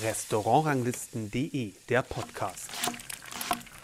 Restaurantranglisten.de, der Podcast.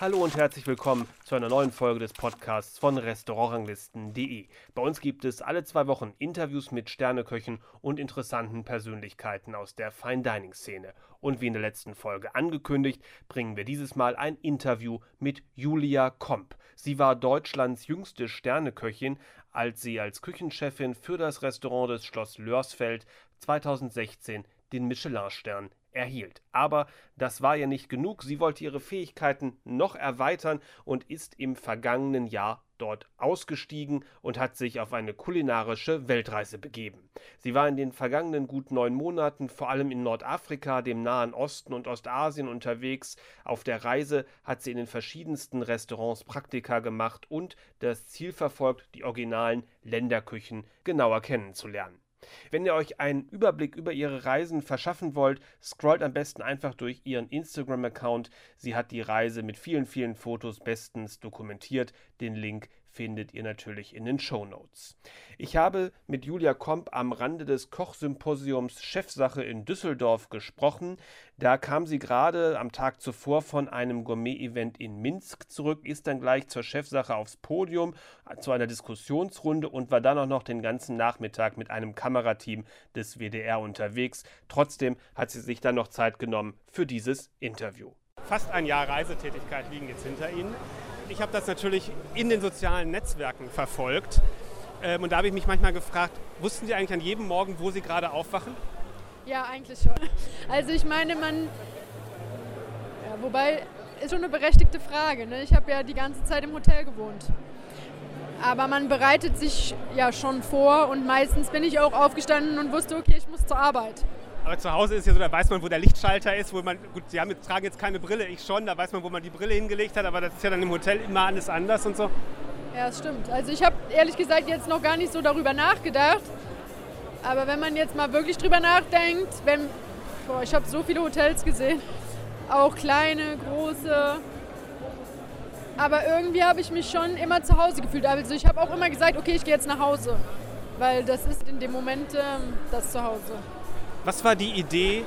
Hallo und herzlich willkommen zu einer neuen Folge des Podcasts von Restaurantranglisten.de. Bei uns gibt es alle zwei Wochen Interviews mit Sterneköchen und interessanten Persönlichkeiten aus der Fine Dining Szene. Und wie in der letzten Folge angekündigt, bringen wir dieses Mal ein Interview mit Julia Komp. Sie war Deutschlands jüngste Sterneköchin, als sie als Küchenchefin für das Restaurant des Schloss Lörsfeld 2016 den Michelin-Stern erhielt. Aber das war ja nicht genug. Sie wollte ihre Fähigkeiten noch erweitern und ist im vergangenen Jahr dort ausgestiegen und hat sich auf eine kulinarische Weltreise begeben. Sie war in den vergangenen gut neun Monaten vor allem in Nordafrika, dem Nahen Osten und Ostasien unterwegs. Auf der Reise hat sie in den verschiedensten Restaurants Praktika gemacht und das Ziel verfolgt, die originalen Länderküchen genauer kennenzulernen. Wenn ihr euch einen Überblick über ihre Reisen verschaffen wollt, scrollt am besten einfach durch ihren Instagram-Account. Sie hat die Reise mit vielen, vielen Fotos bestens dokumentiert. Den Link findet ihr natürlich in den Show Notes. Ich habe mit Julia Komp am Rande des Kochsymposiums Chefsache in Düsseldorf gesprochen. Da kam sie gerade am Tag zuvor von einem Gourmet-Event in Minsk zurück, ist dann gleich zur Chefsache aufs Podium zu einer Diskussionsrunde und war dann auch noch den ganzen Nachmittag mit einem Kamerateam des WDR unterwegs. Trotzdem hat sie sich dann noch Zeit genommen für dieses Interview. Fast ein Jahr Reisetätigkeit liegen jetzt hinter Ihnen ich habe das natürlich in den sozialen Netzwerken verfolgt. Ähm, und da habe ich mich manchmal gefragt, wussten Sie eigentlich an jedem Morgen, wo Sie gerade aufwachen? Ja, eigentlich schon. Also ich meine, man, ja, wobei, ist schon eine berechtigte Frage. Ne? Ich habe ja die ganze Zeit im Hotel gewohnt. Aber man bereitet sich ja schon vor und meistens bin ich auch aufgestanden und wusste, okay, ich muss zur Arbeit. Zu Hause ist ja so, da weiß man, wo der Lichtschalter ist, wo man, gut, Sie haben jetzt, tragen jetzt keine Brille, ich schon, da weiß man, wo man die Brille hingelegt hat, aber das ist ja dann im Hotel immer alles anders und so. Ja, das stimmt. Also ich habe ehrlich gesagt jetzt noch gar nicht so darüber nachgedacht. Aber wenn man jetzt mal wirklich drüber nachdenkt, wenn, boah, ich habe so viele Hotels gesehen, auch kleine, große. Aber irgendwie habe ich mich schon immer zu Hause gefühlt. Also ich habe auch immer gesagt, okay, ich gehe jetzt nach Hause. Weil das ist in dem Moment ähm, das Zuhause. Was war die Idee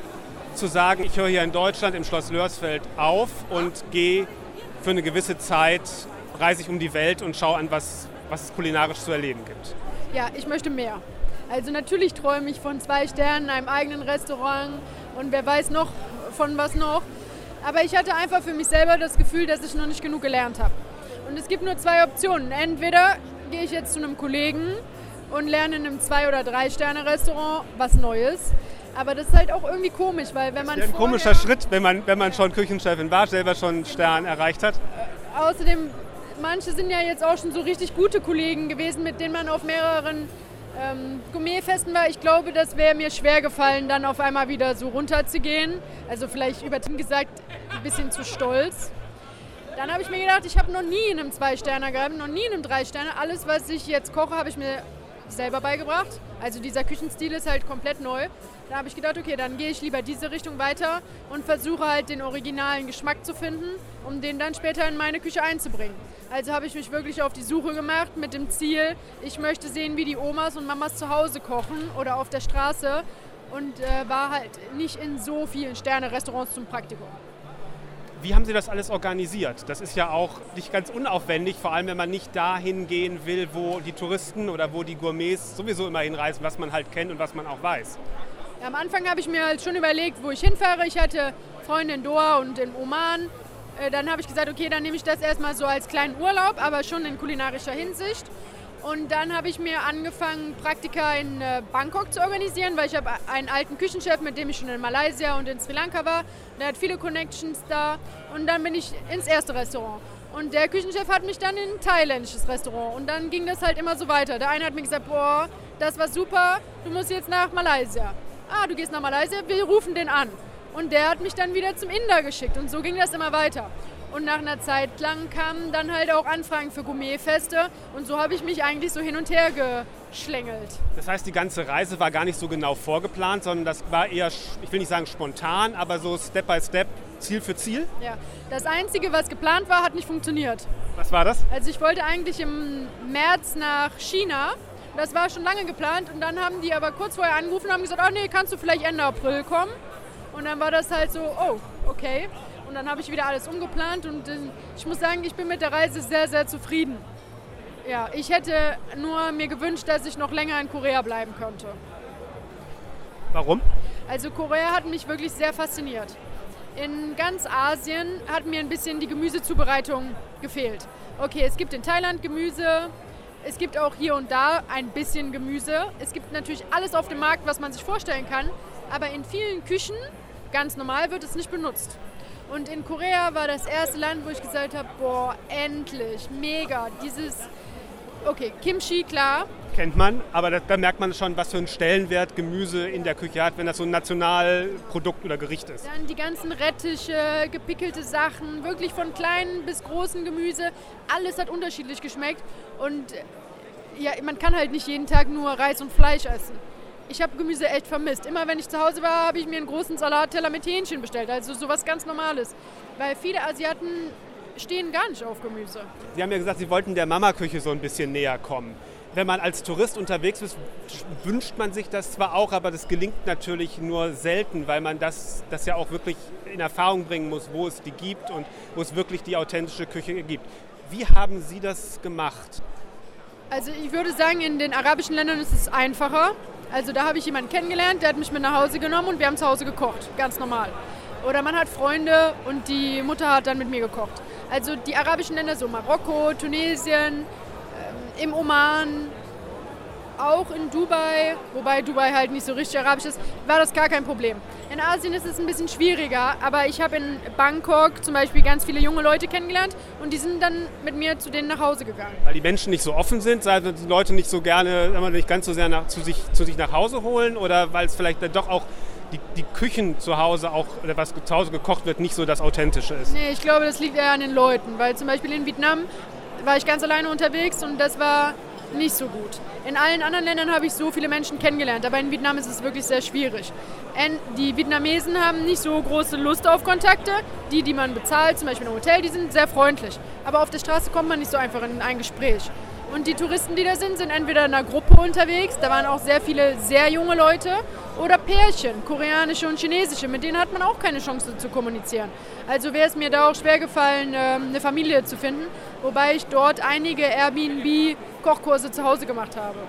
zu sagen, ich höre hier in Deutschland im Schloss Lörsfeld auf und gehe für eine gewisse Zeit, reise ich um die Welt und schaue an, was, was es kulinarisch zu erleben gibt? Ja, ich möchte mehr. Also natürlich träume ich von zwei Sternen, einem eigenen Restaurant und wer weiß noch von was noch. Aber ich hatte einfach für mich selber das Gefühl, dass ich noch nicht genug gelernt habe. Und es gibt nur zwei Optionen. Entweder gehe ich jetzt zu einem Kollegen und lerne in einem Zwei- oder Drei-Sterne-Restaurant was Neues. Aber das ist halt auch irgendwie komisch, weil wenn man. Das ist ein komischer Schritt, wenn man, wenn man schon Küchenchefin war, selber schon einen Stern erreicht hat. Äh, außerdem, manche sind ja jetzt auch schon so richtig gute Kollegen gewesen, mit denen man auf mehreren ähm, Gourmetfesten war. Ich glaube, das wäre mir schwer gefallen, dann auf einmal wieder so runterzugehen. Also vielleicht übertrieben gesagt, ein bisschen zu stolz. Dann habe ich mir gedacht, ich habe noch nie in einem Zwei-Sterner gehabt, noch nie in einem Drei-Sterner. Alles, was ich jetzt koche, habe ich mir selber beigebracht. Also dieser Küchenstil ist halt komplett neu. Da habe ich gedacht, okay, dann gehe ich lieber diese Richtung weiter und versuche halt den originalen Geschmack zu finden, um den dann später in meine Küche einzubringen. Also habe ich mich wirklich auf die Suche gemacht mit dem Ziel, ich möchte sehen, wie die Omas und Mamas zu Hause kochen oder auf der Straße und äh, war halt nicht in so vielen Sterne-Restaurants zum Praktikum. Wie haben Sie das alles organisiert? Das ist ja auch nicht ganz unaufwendig, vor allem wenn man nicht dahin gehen will, wo die Touristen oder wo die Gourmets sowieso immer hinreisen, was man halt kennt und was man auch weiß. Ja, am Anfang habe ich mir halt schon überlegt, wo ich hinfahre. Ich hatte Freunde in Doha und in Oman. Äh, dann habe ich gesagt, okay, dann nehme ich das erstmal so als kleinen Urlaub, aber schon in kulinarischer Hinsicht. Und dann habe ich mir angefangen, Praktika in äh, Bangkok zu organisieren, weil ich habe einen alten Küchenchef, mit dem ich schon in Malaysia und in Sri Lanka war. Der hat viele Connections da. Und dann bin ich ins erste Restaurant. Und der Küchenchef hat mich dann in ein thailändisches Restaurant. Und dann ging das halt immer so weiter. Der eine hat mir gesagt, boah, das war super, du musst jetzt nach Malaysia ah, du gehst nach Malaysia, wir rufen den an. Und der hat mich dann wieder zum Inder geschickt und so ging das immer weiter. Und nach einer Zeit lang kamen dann halt auch Anfragen für Gourmetfeste und so habe ich mich eigentlich so hin und her geschlängelt. Das heißt, die ganze Reise war gar nicht so genau vorgeplant, sondern das war eher, ich will nicht sagen spontan, aber so Step by Step, Ziel für Ziel? Ja, das Einzige, was geplant war, hat nicht funktioniert. Was war das? Also ich wollte eigentlich im März nach China das war schon lange geplant und dann haben die aber kurz vorher angerufen und haben gesagt, oh nee, kannst du vielleicht Ende April kommen? Und dann war das halt so, oh, okay. Und dann habe ich wieder alles umgeplant und äh, ich muss sagen, ich bin mit der Reise sehr, sehr zufrieden. Ja, ich hätte nur mir gewünscht, dass ich noch länger in Korea bleiben könnte. Warum? Also Korea hat mich wirklich sehr fasziniert. In ganz Asien hat mir ein bisschen die Gemüsezubereitung gefehlt. Okay, es gibt in Thailand Gemüse, es gibt auch hier und da ein bisschen Gemüse. Es gibt natürlich alles auf dem Markt, was man sich vorstellen kann, aber in vielen Küchen, ganz normal, wird es nicht benutzt. Und in Korea war das erste Land, wo ich gesagt habe, boah, endlich, mega, dieses, okay, Kimchi, klar, Kennt man, aber da, da, merkt man schon, was für einen Stellenwert Gemüse in der Küche hat, wenn das so ein Nationalprodukt oder Gericht ist. Dann die ganzen Rettiche, gepickelte Sachen, wirklich von kleinen bis großen Gemüse, alles hat unterschiedlich geschmeckt und ja, man kann halt nicht jeden Tag nur Reis und Fleisch essen. Ich habe Gemüse echt vermisst. Immer wenn ich zu Hause war, habe ich mir einen großen Salatteller mit Hähnchen bestellt, also sowas ganz Normales. Weil viele Asiaten stehen gar nicht auf Gemüse. Sie haben ja gesagt, Sie wollten der Mama-Küche so ein bisschen näher kommen wenn man als Tourist unterwegs ist, wünscht man sich das zwar auch, aber das gelingt natürlich nur selten, weil man das, das ja auch wirklich in Erfahrung bringen muss, wo es die gibt und wo es wirklich die authentische Küche gibt. Wie haben Sie das gemacht? Also ich würde sagen, in den arabischen Ländern ist es einfacher. Also da habe ich jemanden kennengelernt, der hat mich mit nach Hause genommen und wir haben zu Hause gekocht, ganz normal. Oder man hat Freunde und die Mutter hat dann mit mir gekocht. Also die arabischen Länder, so Marokko, Tunesien, im Oman, auch in Dubai, wobei Dubai halt nicht so richtig arabisch ist, war das gar kein Problem. In Asien ist es ein bisschen schwieriger, aber ich habe in Bangkok zum Beispiel ganz viele junge Leute kennengelernt und die sind dann mit mir zu denen nach Hause gegangen. Weil die Menschen nicht so offen sind, weil die Leute nicht so gerne, nicht ganz so sehr nach, zu, sich, zu sich nach Hause holen oder weil es vielleicht dann doch auch die, die, Küchen zu Hause auch, oder was zu Hause gekocht wird, nicht so das Authentische ist. Nee, ich glaube, das liegt eher an den Leuten, weil zum Beispiel in Vietnam war ich ganz alleine unterwegs und das war nicht so gut. In allen anderen Ländern habe ich so viele Menschen kennengelernt, aber in Vietnam ist es wirklich sehr schwierig. Die Vietnamesen haben nicht so große Lust auf Kontakte. Die, die man bezahlt, zum Beispiel im Hotel, die sind sehr freundlich. Aber auf der Straße kommt man nicht so einfach in ein Gespräch. Und die Touristen, die da sind, sind entweder in einer Gruppe unterwegs, da waren auch sehr viele sehr junge Leute, oder Pärchen, koreanische und chinesische, mit denen hat man auch keine Chance zu kommunizieren. Also wäre es mir da auch schwer gefallen, ähm, eine Familie zu finden, wobei ich dort einige Airbnb-Kochkurse zu Hause gemacht habe.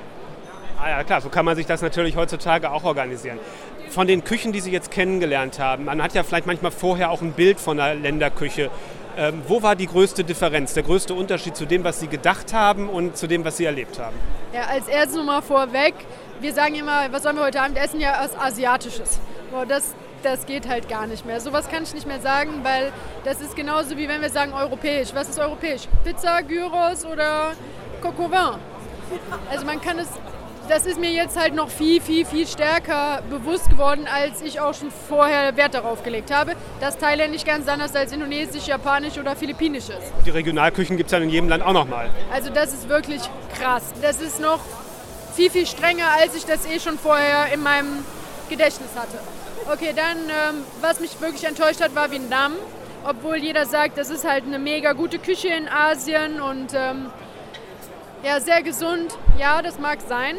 Ah ja, klar, so kann man sich das natürlich heutzutage auch organisieren. Von den Küchen, die Sie jetzt kennengelernt haben, man hat ja vielleicht manchmal vorher auch ein Bild von einer Länderküche. Ähm, wo war die größte Differenz, der größte Unterschied zu dem, was Sie gedacht haben und zu dem, was Sie erlebt haben? Ja, als erstes nochmal vorweg, wir sagen immer, was sollen wir heute Abend essen? Ja, was Asiatisches. Boah, das, das geht halt gar nicht mehr. Sowas kann ich nicht mehr sagen, weil das ist genauso wie wenn wir sagen europäisch. Was ist europäisch? Pizza, Gyros oder Vin? Also man kann es, das ist mir jetzt halt noch viel, viel, viel stärker bewusst geworden, als ich auch schon vorher Wert darauf gelegt habe, dass Thailändisch ganz anders als Indonesisch, Japanisch oder Philippinisch ist. Die Regionalküchen gibt es ja in jedem Land auch nochmal. Also das ist wirklich krass. Das ist noch viel, viel strenger, als ich das eh schon vorher in meinem Gedächtnis hatte. Okay, dann, ähm, was mich wirklich enttäuscht hat, war Vietnam. Obwohl jeder sagt, das ist halt eine mega gute Küche in Asien und ähm, ja, sehr gesund. Ja, das mag sein.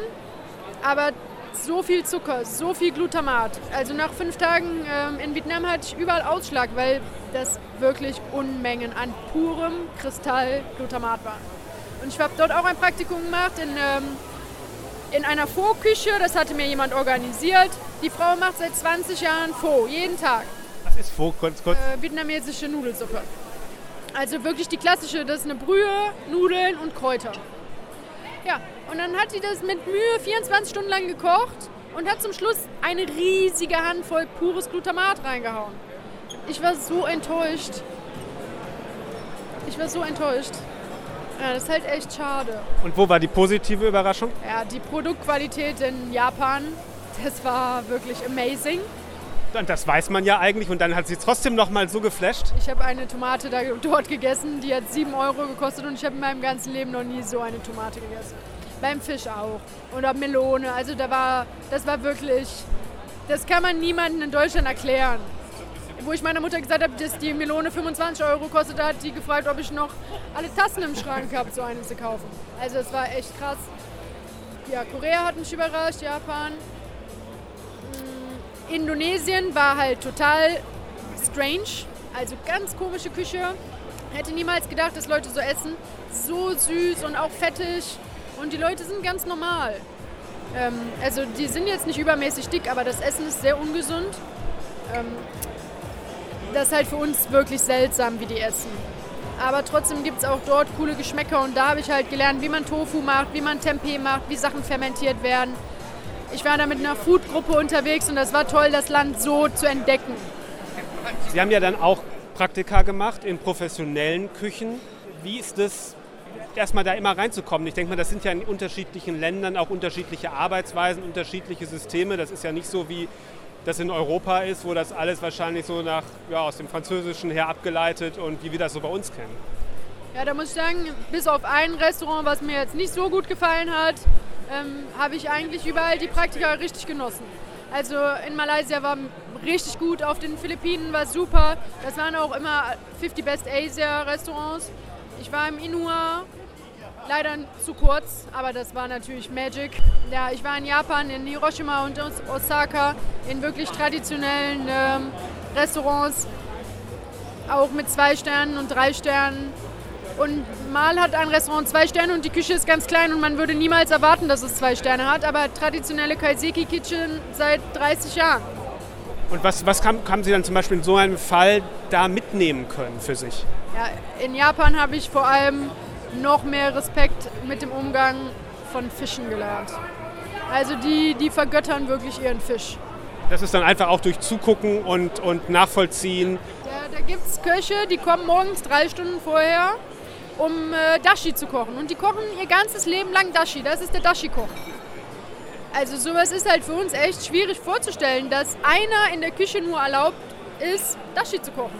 Aber so viel Zucker, so viel Glutamat. Also nach fünf Tagen ähm, in Vietnam hatte ich überall Ausschlag, weil das wirklich Unmengen an purem Kristallglutamat war. Und ich habe dort auch ein Praktikum gemacht in ähm, in einer Pho-Küche, das hatte mir jemand organisiert. Die Frau macht seit 20 Jahren Pho, jeden Tag. Was ist Pho? Kurz, kurz. Äh, vietnamesische Nudelsuppe. Also wirklich die klassische, das ist eine Brühe, Nudeln und Kräuter. Ja, und dann hat sie das mit Mühe 24 Stunden lang gekocht und hat zum Schluss eine riesige Handvoll pures Glutamat reingehauen. Ich war so enttäuscht. Ich war so enttäuscht. Ja, das ist halt echt schade. Und wo war die positive Überraschung? Ja, die Produktqualität in Japan, das war wirklich amazing. Und das weiß man ja eigentlich und dann hat sie trotzdem noch mal so geflasht. Ich habe eine Tomate da, dort gegessen, die hat 7 Euro gekostet und ich habe in meinem ganzen Leben noch nie so eine Tomate gegessen. Beim Fisch auch. Oder Melone. Also da war, das war wirklich, das kann man niemandem in Deutschland erklären wo ich meiner Mutter gesagt habe, dass die Melone 25 Euro kostet, hat die gefragt, ob ich noch alle Tassen im Schrank habe, so eine zu kaufen. Also es war echt krass. Ja, Korea hat mich überrascht, Japan. Indonesien war halt total strange, also ganz komische Küche. Hätte niemals gedacht, dass Leute so essen. So süß und auch fettig. Und die Leute sind ganz normal. Ähm, also die sind jetzt nicht übermäßig dick, aber das Essen ist sehr ungesund. Ähm, das ist halt für uns wirklich seltsam, wie die essen. Aber trotzdem gibt es auch dort coole Geschmäcker und da habe ich halt gelernt, wie man Tofu macht, wie man Tempeh macht, wie Sachen fermentiert werden. Ich war da mit einer Foodgruppe unterwegs und das war toll, das Land so zu entdecken. Sie haben ja dann auch Praktika gemacht in professionellen Küchen. Wie ist es, erstmal da immer reinzukommen? Ich denke mal, das sind ja in unterschiedlichen Ländern auch unterschiedliche Arbeitsweisen, unterschiedliche Systeme. Das ist ja nicht so wie das in Europa ist, wo das alles wahrscheinlich so nach, ja, aus dem Französischen her abgeleitet und wie wir das so bei uns kennen. Ja, da muss ich sagen, bis auf ein Restaurant, was mir jetzt nicht so gut gefallen hat, ähm, habe ich eigentlich überall die Praktika richtig genossen. Also in Malaysia war richtig gut, auf den Philippinen war super. Das waren auch immer 50 Best Asia Restaurants. Ich war im Inua, leider zu kurz, aber das war natürlich Magic. Ja, ich war in Japan, in Hiroshima und Osaka, in wirklich traditionellen ähm, Restaurants, auch mit zwei Sternen und drei Sternen. Und mal hat ein Restaurant zwei Sterne und die Küche ist ganz klein und man würde niemals erwarten, dass es zwei Sterne hat, aber traditionelle Kaiseki Kitchen seit 30 Jahren. Und was, was haben, haben Sie dann zum Beispiel in so einem Fall da mitnehmen können für sich? Ja, in Japan habe ich vor allem noch mehr Respekt mit dem Umgang von Fischen gelernt. Also die, die vergöttern wirklich ihren Fisch. Das ist dann einfach auch durch Zugucken und, und Nachvollziehen. Ja, da gibt es Köche, die kommen morgens drei Stunden vorher, um äh, Dashi zu kochen. Und die kochen ihr ganzes Leben lang Dashi. Das ist der Dashi-Koch. Also sowas ist halt für uns echt schwierig vorzustellen, dass einer in der Küche nur erlaubt ist, Dashi zu kochen.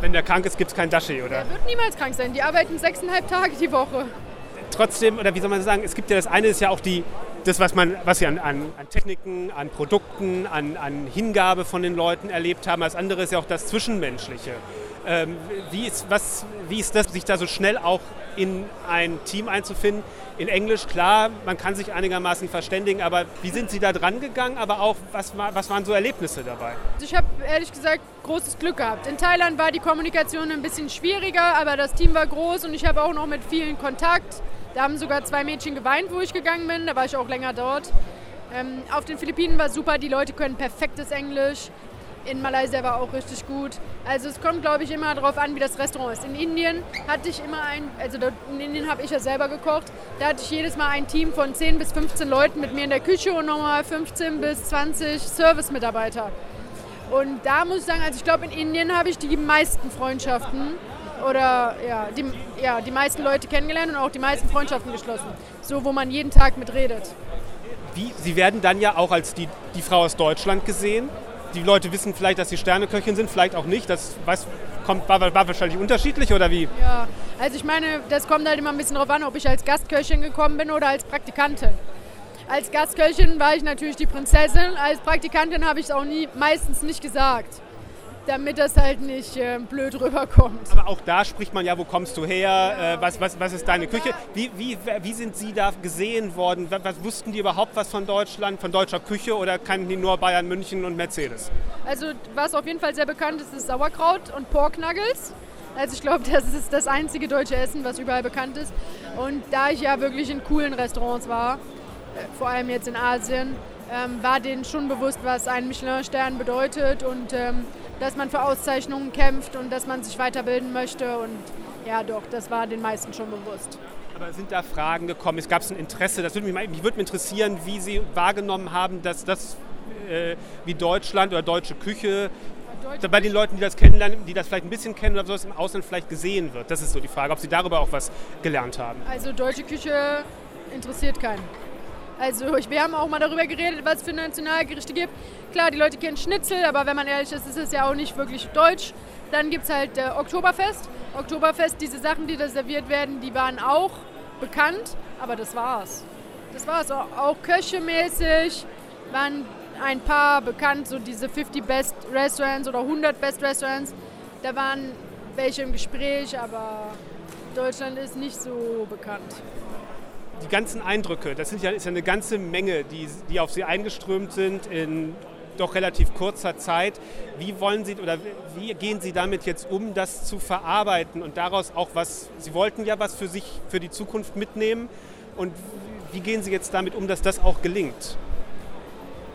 Wenn der krank ist, gibt es kein Dashi, oder? Der wird niemals krank sein. Die arbeiten sechseinhalb Tage die Woche. Trotzdem, oder wie soll man sagen, es gibt ja das eine ist ja auch die, das, was man, was sie an, an, an Techniken, an Produkten, an, an Hingabe von den Leuten erlebt haben. Das andere ist ja auch das Zwischenmenschliche. Ähm, wie, ist, was, wie ist das, sich da so schnell auch in ein Team einzufinden? In Englisch, klar, man kann sich einigermaßen verständigen, aber wie sind Sie da dran gegangen? Aber auch, was, was waren so Erlebnisse dabei? Also ich habe ehrlich gesagt großes Glück gehabt. In Thailand war die Kommunikation ein bisschen schwieriger, aber das Team war groß und ich habe auch noch mit vielen Kontakt. Da haben sogar zwei Mädchen geweint, wo ich gegangen bin. Da war ich auch länger dort. Ähm, auf den Philippinen war super, die Leute können perfektes Englisch in Malaysia war auch richtig gut. Also es kommt, glaube ich, immer darauf an, wie das Restaurant ist. In Indien hatte ich immer ein, also in Indien habe ich ja selber gekocht, da hatte ich jedes Mal ein Team von 10 bis 15 Leuten mit mir in der Küche und nochmal 15 bis 20 Service-Mitarbeiter. Und da muss ich sagen, also ich glaube, in Indien habe ich die meisten Freundschaften oder ja die, ja, die meisten Leute kennengelernt und auch die meisten Freundschaften geschlossen. So, wo man jeden Tag mit redet. Wie, Sie werden dann ja auch als die, die Frau aus Deutschland gesehen die Leute wissen vielleicht, dass sie Sterneköchin sind, vielleicht auch nicht. Das weiß, kommt, war, war, wahrscheinlich unterschiedlich oder wie? Ja, also ich meine, das kommt halt immer ein bisschen darauf an, ob ich als Gastköchin gekommen bin oder als Praktikantin. Als Gastköchin war ich natürlich die Prinzessin, als Praktikantin habe ich es auch nie, meistens nicht gesagt damit das halt nicht äh, blöd rüberkommt. Aber auch da spricht man ja, wo kommst du her, äh, was, was, was ist deine Küche? Wie, wie, wie sind Sie da gesehen worden? Was, was, wussten die überhaupt was von Deutschland, von deutscher Küche oder kannten die nur Bayern, München und Mercedes? Also was auf jeden Fall sehr bekannt ist, ist Sauerkraut und Pork Nuggets. Also ich glaube, das ist das einzige deutsche Essen, was überall bekannt ist. Und da ich ja wirklich in coolen Restaurants war, äh, vor allem jetzt in Asien, ähm, war denen schon bewusst, was ein Michelin-Stern bedeutet und ähm, dass man für Auszeichnungen kämpft und dass man sich weiterbilden möchte. Und ja, doch, das war den meisten schon bewusst. Aber sind da Fragen gekommen? Es gab ein Interesse. Das würde mich, mich würde mich interessieren, wie Sie wahrgenommen haben, dass das äh, wie Deutschland oder deutsche Küche deutsche bei den Leuten, die das kennenlernen, die das vielleicht ein bisschen kennen oder so, im Ausland vielleicht gesehen wird. Das ist so die Frage, ob Sie darüber auch was gelernt haben. Also deutsche Küche interessiert keinen. Also wir haben auch mal darüber geredet, was es für Nationalgerichte gibt. Klar, die Leute kennen Schnitzel, aber wenn man ehrlich ist, ist es ja auch nicht wirklich deutsch. Dann gibt es halt äh, Oktoberfest. Oktoberfest, diese Sachen, die da serviert werden, die waren auch bekannt, aber das war's. Das war's. Auch köchemäßig waren ein paar bekannt, so diese 50 Best Restaurants oder 100 Best Restaurants. Da waren welche im Gespräch, aber Deutschland ist nicht so bekannt die ganzen Eindrücke, das sind ja, ist ja eine ganze Menge, die, die auf sie eingeströmt sind in doch relativ kurzer Zeit. Wie wollen Sie oder wie gehen Sie damit jetzt um, das zu verarbeiten und daraus auch was, Sie wollten ja was für sich, für die Zukunft mitnehmen und wie gehen Sie jetzt damit um, dass das auch gelingt?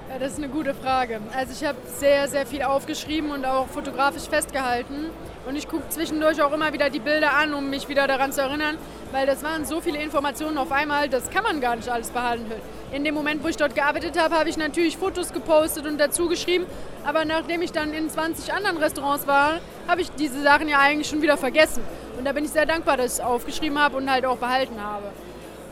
Ja, das ist eine gute Frage. Also ich habe sehr, sehr viel aufgeschrieben und auch fotografisch festgehalten. Und ich gucke zwischendurch auch immer wieder die Bilder an, um mich wieder daran zu erinnern, weil das waren so viele Informationen auf einmal, das kann man gar nicht alles behalten. In dem Moment, wo ich dort gearbeitet habe, habe ich natürlich Fotos gepostet und dazu geschrieben. Aber nachdem ich dann in 20 anderen Restaurants war, habe ich diese Sachen ja eigentlich schon wieder vergessen. Und da bin ich sehr dankbar, dass ich es aufgeschrieben habe und halt auch behalten habe.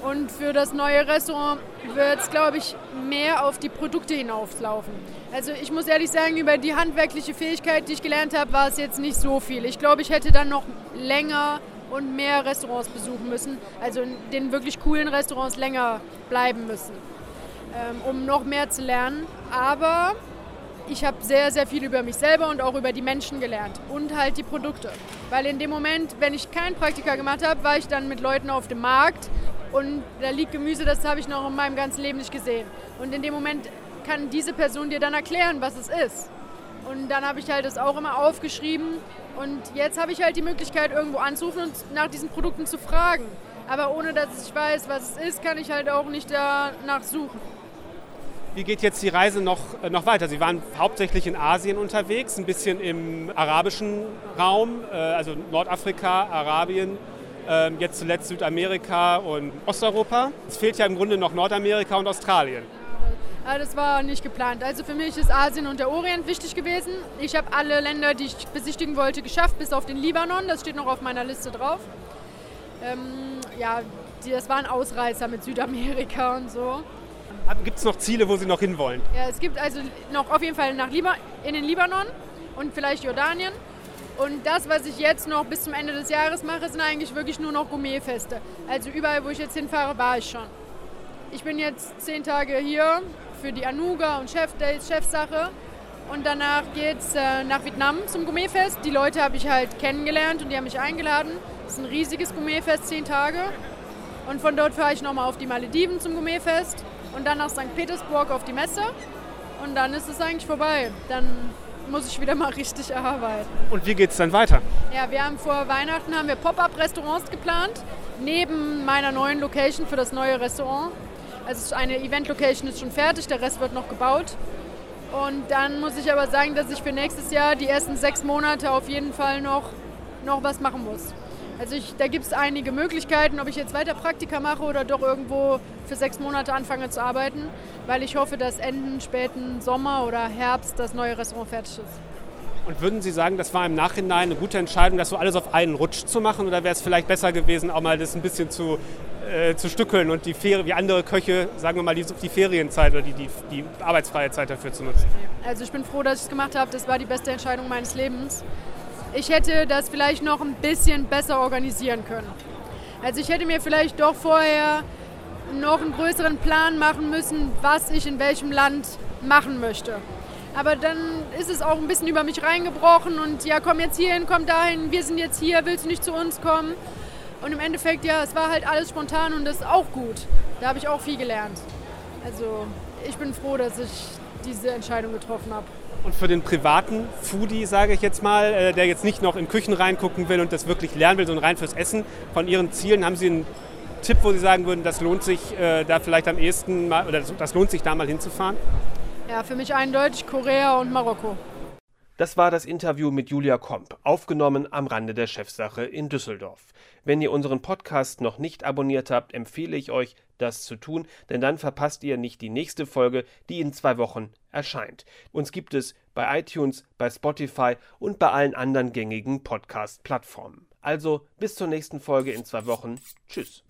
Und für das neue Restaurant wird es, glaube ich, mehr auf die Produkte hinauslaufen. Also ich muss ehrlich sagen, über die handwerkliche Fähigkeit, die ich gelernt habe, war es jetzt nicht so viel. Ich glaube, ich hätte dann noch länger und mehr Restaurants besuchen müssen. Also in den wirklich coolen Restaurants länger bleiben müssen, ähm, um noch mehr zu lernen. Aber ich habe sehr, sehr viel über mich selber und auch über die Menschen gelernt und halt die Produkte. Weil in dem Moment, wenn ich kein Praktika gemacht habe, war ich dann mit Leuten auf dem Markt und da liegt Gemüse, das habe ich noch in meinem ganzen Leben nicht gesehen. Und in dem Moment kann diese Person dir dann erklären, was es ist. Und dann habe ich halt das auch immer aufgeschrieben. Und jetzt habe ich halt die Möglichkeit, irgendwo anzurufen und nach diesen Produkten zu fragen. Aber ohne dass ich weiß, was es ist, kann ich halt auch nicht danach suchen. Wie geht jetzt die Reise noch, äh, noch weiter? Sie waren hauptsächlich in Asien unterwegs, ein bisschen im arabischen Raum, äh, also Nordafrika, Arabien, äh, jetzt zuletzt Südamerika und Osteuropa. Es fehlt ja im Grunde noch Nordamerika und Australien. Ja, das war nicht geplant. Also für mich ist Asien und der Orient wichtig gewesen. Ich habe alle Länder, die ich besichtigen wollte, geschafft, bis auf den Libanon. Das steht noch auf meiner Liste drauf. Ähm, ja, das waren Ausreißer mit Südamerika und so. Gibt es noch Ziele, wo Sie noch hinwollen? Ja, es gibt also noch auf jeden Fall nach Liba in den Libanon und vielleicht Jordanien. Und das, was ich jetzt noch bis zum Ende des Jahres mache, sind eigentlich wirklich nur noch Gourmetfeste. Also überall, wo ich jetzt hinfahre, war ich schon. Ich bin jetzt zehn Tage hier für die Anuga und Chef Days, Chefsache. Und danach geht es äh, nach Vietnam zum Gourmetfest. Die Leute habe ich halt kennengelernt und die haben mich eingeladen. Das ist ein riesiges Gourmetfest, zehn Tage. Und von dort fahre ich nochmal auf die Malediven zum Gourmetfest und dann nach St. Petersburg auf die Messe. Und dann ist es eigentlich vorbei. Dann muss ich wieder mal richtig arbeiten. Und wie geht es dann weiter? Ja, wir haben vor Weihnachten haben wir Pop-up-Restaurants geplant, neben meiner neuen Location für das neue Restaurant. Also eine Event-Location ist schon fertig, der Rest wird noch gebaut. Und dann muss ich aber sagen, dass ich für nächstes Jahr die ersten sechs Monate auf jeden Fall noch, noch was machen muss. Also ich, da gibt es einige Möglichkeiten, ob ich jetzt weiter Praktika mache oder doch irgendwo für sechs Monate anfange zu arbeiten, weil ich hoffe, dass Ende späten Sommer oder Herbst das neue Restaurant fertig ist. Und würden Sie sagen, das war im Nachhinein eine gute Entscheidung, das so alles auf einen Rutsch zu machen? Oder wäre es vielleicht besser gewesen, auch mal das ein bisschen zu, äh, zu stückeln und die Ferien, wie andere Köche, sagen wir mal, die, die Ferienzeit oder die, die, die arbeitsfreie Zeit dafür zu nutzen? Also ich bin froh, dass ich es gemacht habe. Das war die beste Entscheidung meines Lebens ich hätte das vielleicht noch ein bisschen besser organisieren können. Also ich hätte mir vielleicht doch vorher noch einen größeren Plan machen müssen, was ich in welchem Land machen möchte. Aber dann ist es auch ein bisschen über mich reingebrochen und ja, komm jetzt hierhin, komm dahin, wir sind jetzt hier, willst du nicht zu uns kommen? Und im Endeffekt, ja, es war halt alles spontan und das ist auch gut. Da habe ich auch viel gelernt. Also ich bin froh, dass ich diese Entscheidung getroffen habe. Und für den privaten Foodie, sage ich jetzt mal, äh, der jetzt nicht noch in Küchen reingucken will und das wirklich lernen will, sondern rein fürs Essen, von Ihren Zielen, haben Sie einen Tipp, wo Sie sagen würden, das lohnt sich äh, da vielleicht am ehesten mal, oder das lohnt sich da mal hinzufahren? Ja, für mich eindeutig Korea und Marokko. Das war das Interview mit Julia Komp, aufgenommen am Rande der Chefsache in Düsseldorf. Wenn ihr unseren Podcast noch nicht abonniert habt, empfehle ich euch, das zu tun, denn dann verpasst ihr nicht die nächste Folge, die in zwei Wochen erscheint. Uns gibt es bei iTunes, bei Spotify und bei allen anderen gängigen Podcast-Plattformen. Also bis zur nächsten Folge in zwei Wochen. Tschüss.